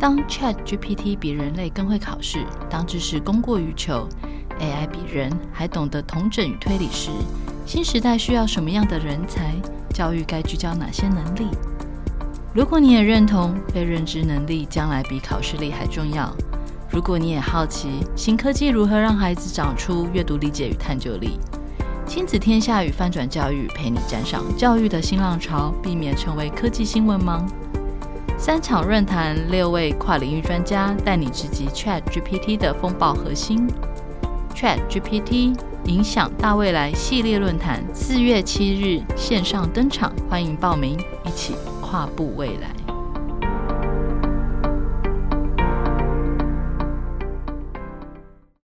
当 ChatGPT 比人类更会考试，当知识供过于求，AI 比人还懂得统整与推理时，新时代需要什么样的人才？教育该聚焦哪些能力？如果你也认同被认知能力将来比考试力还重要，如果你也好奇新科技如何让孩子长出阅读理解与探究力，亲子天下与翻转教育陪你站上教育的新浪潮，避免成为科技新闻盲。三场论坛，六位跨领域专家带你直击 ChatGPT 的风暴核心。ChatGPT 影响大未来系列论坛四月七日线上登场，欢迎报名，一起跨步未来。